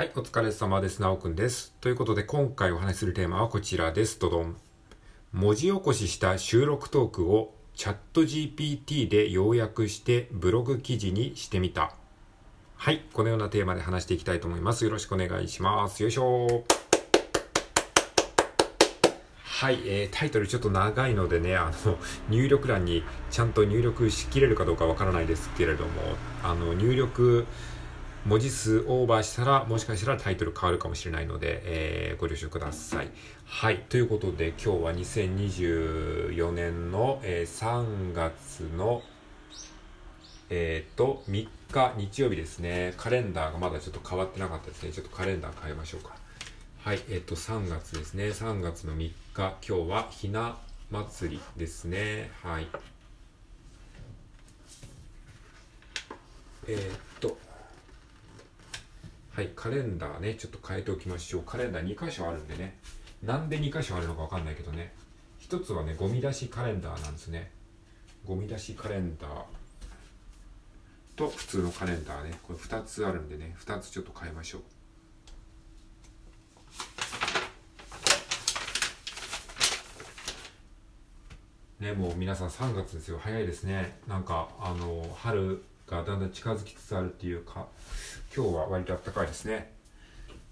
はい、お疲れ様です。なおくんです。ということで、今回お話しするテーマはこちらです。どどん。文字起こしした収録トークをチャット GPT で要約してブログ記事にしてみた。はい、このようなテーマで話していきたいと思います。よろしくお願いします。よいしょはい、えー、タイトルちょっと長いのでね、あの、入力欄にちゃんと入力しきれるかどうかわからないですけれども、あの、入力、文字数オーバーしたら、もしかしたらタイトル変わるかもしれないので、えー、ご了承ください。はい。ということで、今日は2024年の、えー、3月の、えっ、と、3日日曜日ですね。カレンダーがまだちょっと変わってなかったですね。ちょっとカレンダー変えましょうか。はい。えっ、と、3月ですね。3月の3日、今日はひな祭りですね。はい。えっ、と、はい、カレンダーね、ちょっと変えておきましょう。カレンダー2箇所あるんでね。なんで2箇所あるのかわかんないけどね。一つはね、ゴミ出しカレンダーなんですね。ゴミ出しカレンダーと普通のカレンダーね。これ2つあるんでね、2つちょっと変えましょう。ね、もう皆さん3月ですよ。早いですね。なんか、あの、春がだんだん近づきつつあるっていうか、今日は割と暖かいですね。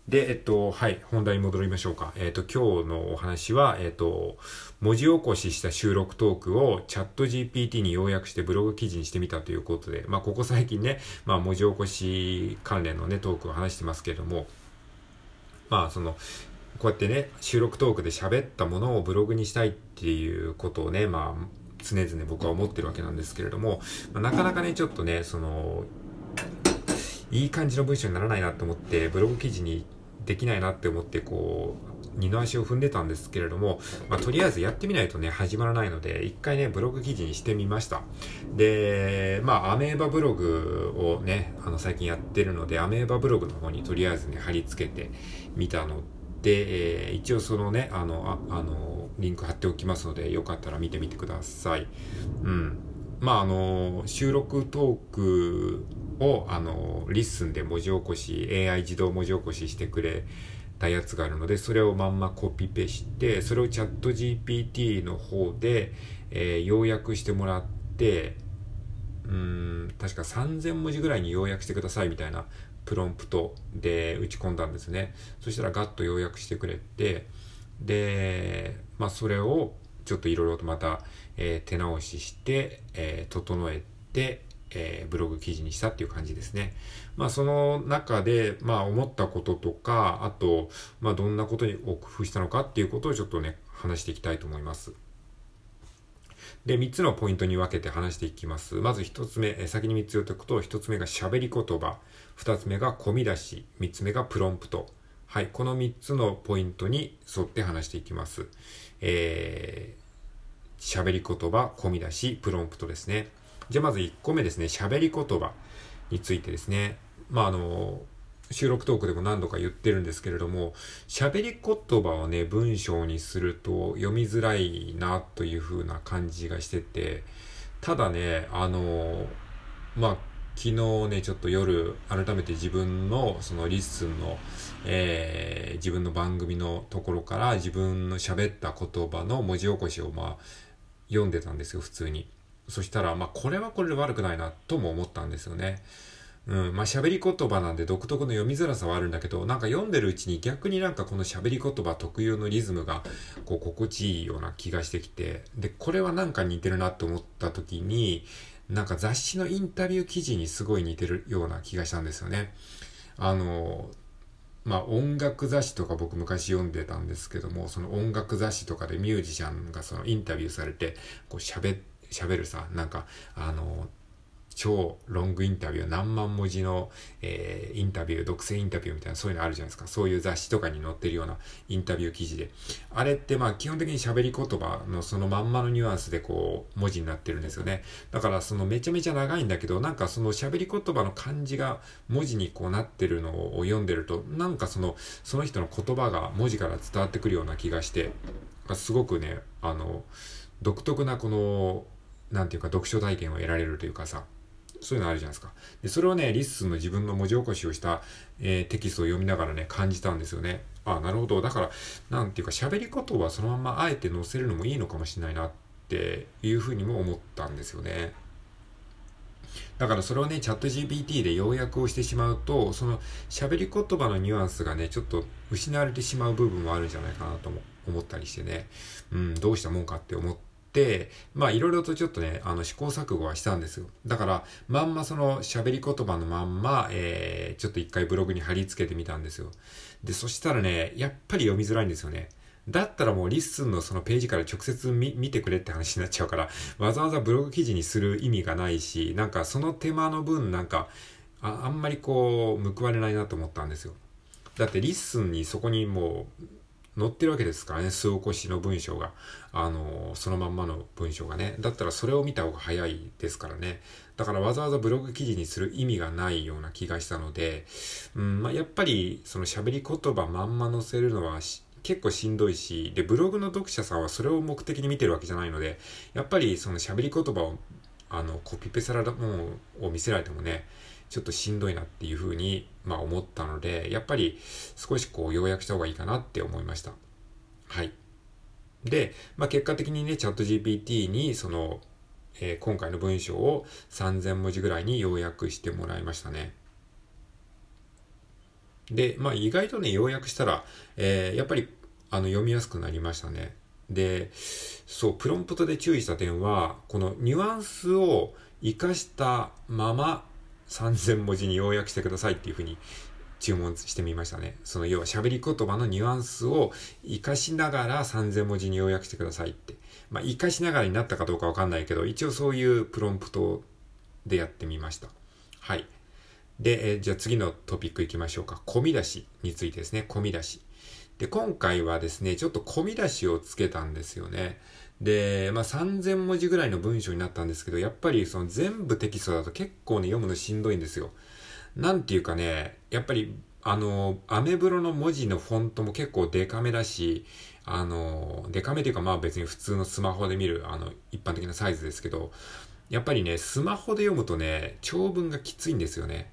で、えっと、はい、本題に戻りましょうか。えっと、今日のお話は、えっと、文字起こしした収録トークをチャット GPT に要約してブログ記事にしてみたということで、まあ、ここ最近ね、まあ、文字起こし関連のね、トークを話してますけれども、まあ、その、こうやってね、収録トークで喋ったものをブログにしたいっていうことをね、まあ、常々僕は思ってるわけなんですけれども、まあ、なかなかね、ちょっとね、その、いい感じの文章にならないなと思って、ブログ記事にできないなって思って、こう、二の足を踏んでたんですけれども、まあ、とりあえずやってみないとね、始まらないので、一回ね、ブログ記事にしてみました。で、まあ、アメーバブログをね、あの、最近やってるので、アメーバブログの方にとりあえずね、貼り付けてみたので、えー、一応そのね、あの、ああの、リンク貼っておきますので、よかったら見てみてください。うん。まあ、あの、収録トークを、あの、 LISTEN で文字起こし、AI 自動文字起こししてくれたやつがあるので、それをまんまコピペして、それをチャット GPT の方で、えー、要約してもらって、うん、確か3000文字ぐらいに要約してくださいみたいなプロンプトで打ち込んだんですね。そしたらガッと要約してくれて、で、まあそれをちょっといろいろとまた、えー、手直しして、えー、整えて、えー、ブログ記事にしたっていう感じですね。まあその中で、まあ思ったこととか、あと、まあどんなことに工夫したのかっていうことをちょっとね、話していきたいと思います。で、3つのポイントに分けて話していきます。まず1つ目、先に3つ言っておくと、1つ目が喋り言葉、2つ目が込み出し、3つ目がプロンプト。はい、この3つのポイントに沿って話していきます。えー、喋り言葉、込み出し、プロンプトですね。じゃあまず1個目ですね、喋り言葉についてですね。まあ、あの、収録トークでも何度か言ってるんですけれども、喋り言葉をね、文章にすると読みづらいなという風な感じがしてて、ただね、あの、まあ、昨日ね、ちょっと夜、改めて自分の、その LISTEN の、えー、自分の番組のところから自分の喋った言葉の文字起こしを、まあ、読んでたんですよ、普通に。そしたら、まあ、これはこれで悪くないな、とも思ったんですよね。うん、まあ、喋り言葉なんで独特の読みづらさはあるんだけど、なんか読んでるうちに逆になんかこの喋り言葉特有のリズムが、こう、心地いいような気がしてきて、で、これはなんか似てるなって思った時に、なんか雑誌のインタビュー記事にすごい似てるような気がしたんですよね。あの、まあ音楽雑誌とか僕昔読んでたんですけども、その音楽雑誌とかでミュージシャンがそのインタビューされて、こう喋、喋るさ、なんか、あの、超ロングインタビュー、何万文字の、えー、インタビュー、独占インタビューみたいなそういうのあるじゃないですか。そういう雑誌とかに載ってるようなインタビュー記事で。あれってまあ基本的に喋り言葉のそのまんまのニュアンスでこう文字になってるんですよね。だからそのめちゃめちゃ長いんだけど、なんかその喋り言葉の感じが文字にこうなってるのを読んでると、なんかその、その人の言葉が文字から伝わってくるような気がして、すごくね、あの、独特なこの、なんていうか読書体験を得られるというかさ、そういうのあるじゃないですか。で、それをね、 LISTEN の自分の文字起こしをした、えー、テキストを読みながらね、感じたんですよね。ああ、なるほど。だから、なんていうか、喋り言葉そのままあえて載せるのもいいのかもしれないなっていうふうにも思ったんですよね。だからそれをね、チャット GPT で要約をしてしまうと、その喋り言葉のニュアンスがね、ちょっと失われてしまう部分もあるんじゃないかなと思ったりしてね、うん、どうしたもんかって思って、まあいろいろとちょっとね、あの試行錯誤はしたんですよ。だから、まんまその喋り言葉のまんま、えー、ちょっと一回ブログに貼り付けてみたんですよ。で、そしたらね、やっぱり読みづらいんですよね。だったらもう LISTEN のそのページから直接見てくれって話になっちゃうから、わざわざブログ記事にする意味がないし、なんかその手間の分なんか、ああんまりこう、報われないなと思ったんですよ。だって LISTEN にそこにもう、載ってるわけですからね、文字起こしの文章が。あの、そのまんまの文章がね。だったらそれを見た方が早いですからね。だからわざわざブログ記事にする意味がないような気がしたので、うん、まあ、やっぱりその喋り言葉まんま載せるのは結構しんどいし、で、ブログの読者さんはそれを目的に見てるわけじゃないので、やっぱりその喋り言葉を、あの、コピペされたものを見せられてもね、ちょっとしんどいなっていうふうに、まあ思ったので、やっぱり少しこう要約した方がいいかなって思いました。はい。で、まあ結果的にね、チャット GPT にその、えー、今回の文章を3000文字ぐらいに要約してもらいましたね。で、まあ意外とね、要約したら、えー、やっぱりあの読みやすくなりましたね。で、そう、プロンプトで注意した点は、このニュアンスを活かしたまま3000文字に要約してくださいっていうふうに注文してみましたね。その要は喋り言葉のニュアンスを活かしながら3000文字に要約してくださいって。まあ、活かしながらになったかどうかわかんないけど、一応そういうプロンプトでやってみました。はい。で、えじゃあ次のトピック行きましょうか。込み出しについてですね。込み出し。で、今回はですね、ちょっと込み出しをつけたんですよね。で、まあ、3000文字ぐらいの文章になったんですけど、やっぱりその全部テキストだと結構ね、読むのしんどいんですよ。なんていうかね、やっぱり、あの、アメブロの文字のフォントも結構デカめだし、あの、デカめというかまあ別に普通のスマホで見る、あの、一般的なサイズですけど、やっぱりね、スマホで読むとね、長文がきついんですよね。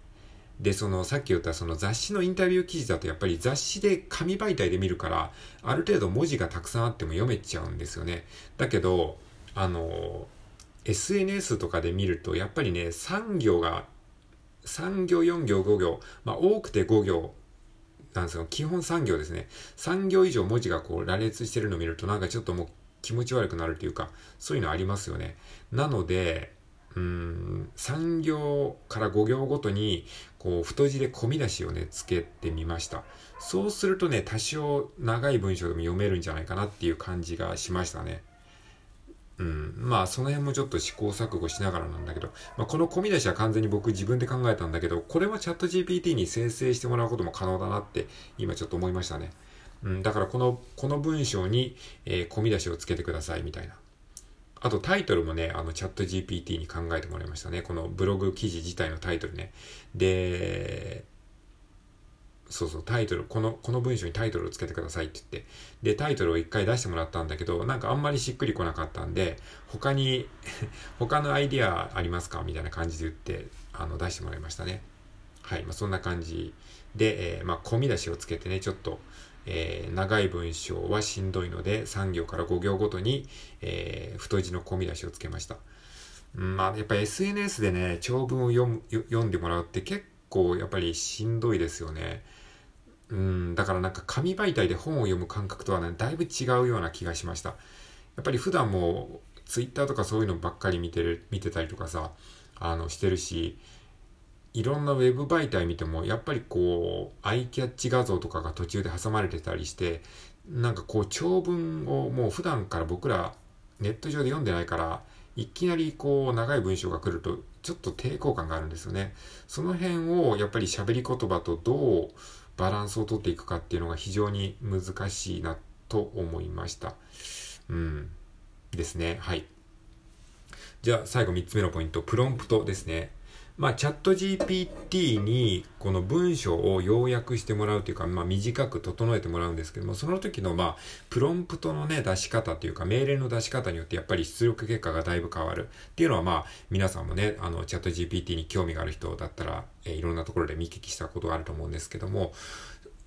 で、その、さっき言ったその雑誌のインタビュー記事だとやっぱり雑誌で紙媒体で見るから、ある程度文字がたくさんあっても読めちゃうんですよね。だけど、あの、SNS とかで見ると、やっぱりね、3行が、3行、4行、5行、まあ多くて5行なんですよ。基本3行ですね。3行以上文字がこう羅列してるのを見るとなんかちょっともう気持ち悪くなるというか、そういうのありますよね。なので、うん、3行から5行ごとに、こう、太字で込み出しをね、つけてみました。そうするとね、多少長い文章でも読めるんじゃないかなっていう感じがしましたね。うん。まあ、その辺もちょっと試行錯誤しながらなんだけど、まあ、この込み出しは完全に僕自分で考えたんだけど、これはチャット GPT に生成してもらうことも可能だなって、今ちょっと思いましたね。うん。だからこの、この文章に、えー、込み出しをつけてくださいみたいな。あとタイトルもね、あのチャット GPT に考えてもらいましたね。このブログ記事自体のタイトルね。で、そうそう、タイトル、この、この文章にタイトルをつけてくださいって言って、で、タイトルを一回出してもらったんだけど、なんかあんまりしっくりこなかったんで、他に 他のアイディアありますか？みたいな感じで言って、あの、出してもらいましたね。はい、まあ、そんな感じで、えー、まあ、込み出しをつけてね、ちょっと、えー、長い文章はしんどいので、3行から5行ごとに、えー、太字の込み出しをつけました。うん、まあ、やっぱ SNS でね、長文を読む読んでもらうって結構やっぱりしんどいですよね。うん、だからなんか紙媒体で本を読む感覚とはね、だいぶ違うような気がしました。やっぱり普段も Twitter とかそういうのばっかり見てる、見てたりとかさ、あの、してるし、いろんなウェブ媒体見ても、やっぱりこう、アイキャッチ画像とかが途中で挟まれてたりして、なんかこう、長文をもう普段から僕らネット上で読んでないから、いきなりこう、長い文章が来ると、ちょっと抵抗感があるんですよね。その辺を、やっぱり喋り言葉とどうバランスをとっていくかっていうのが非常に難しいなと思いました。うん。ですね。はい。じゃあ最後3つ目のポイント、プロンプトですね。まあ、チャット GPT にこの文章を要約してもらうというか、まあ、短く整えてもらうんですけども、その時の、まあ、プロンプトのね、出し方というか、命令の出し方によってやっぱり出力結果がだいぶ変わるっていうのは、まあ、皆さんもね、あの、チャット GPT に興味がある人だったら、え、いろんなところで見聞きしたことがあると思うんですけども、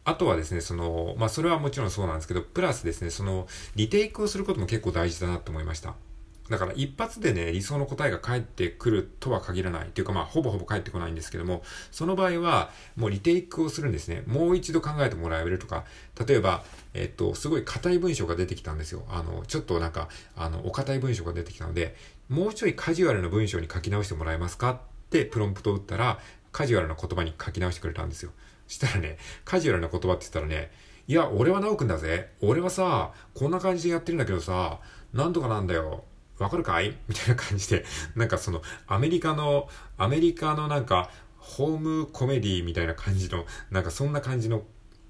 あとはですね、その、まあ、それはもちろんそうなんですけど、プラスですね、その、リテイクをすることも結構大事だなと思いました。だから一発でね、理想の答えが返ってくるとは限らない。というかまあ、ほぼほぼ返ってこないんですけども、その場合は、もうリテイクをするんですね。もう一度考えてもらえるとか、例えば、えっと、すごい硬い文章が出てきたんですよ。あの、ちょっとなんか、あの、お堅い文章が出てきたので、もうちょいカジュアルな文章に書き直してもらえますかってプロンプトを打ったら、カジュアルな言葉に書き直してくれたんですよ。したらね、カジュアルな言葉って言ったらね、いや、俺は直くんだぜ。俺はさ、こんな感じでやってるんだけどさ、なんとかなんだよ。わかるかい？みたいな感じで、なんかその、アメリカの、アメリカのなんか、ホームコメディみたいな感じの、なんかそんな感じの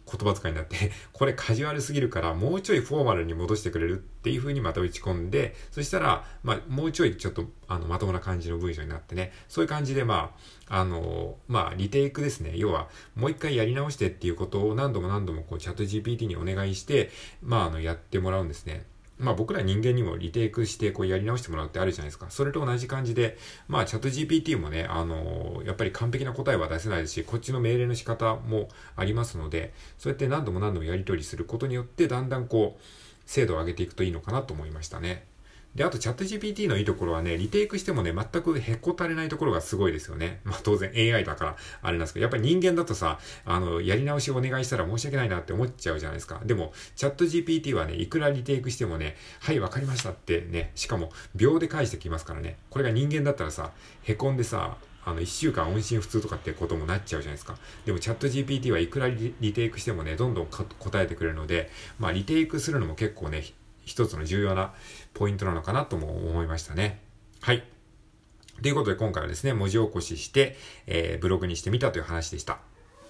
言葉遣いになって、これカジュアルすぎるから、もうちょいフォーマルに戻してくれるっていう風にまた打ち込んで、そしたら、まあ、もうちょいちょっと、あの、まともな感じの文章になってね、そういう感じで、まあ、あの、まあ、リテイクですね。要は、もう一回やり直してっていうことを何度も何度もこう、チャット GPT にお願いして、まあ、あの、やってもらうんですね。まあ僕ら人間にもリテイクしてこうやり直してもらうってあるじゃないですか。それと同じ感じで、まあチャット GPT もね、あのー、やっぱり完璧な答えは出せないですし、こっちの命令の仕方もありますので、そうやって何度も何度もやり取りすることによって、だんだんこう、精度を上げていくといいのかなと思いましたね。で、あとチャット GPT のいいところはね、リテイクしてもね、全くへこたれないところがすごいですよね。まあ当然 AI だからあれなんですけど、やっぱり人間だとさ、あの、やり直しをお願いしたら申し訳ないなって思っちゃうじゃないですか。でも、チャット GPT はね、いくらリテイクしてもね、はい、わかりましたってね、しかも秒で返してきますからね。これが人間だったらさ、へこんでさ、あの、一週間音信不通とかってこともなっちゃうじゃないですか。でもチャット GPT はいくらリテイクしてもね、どんどん答えてくれるので、まあリテイクするのも結構ね、一つの重要なポイントなのかなとも思いましたね。はい。ということで今回はですね、文字起こしして、えー、ブログにしてみたという話でした。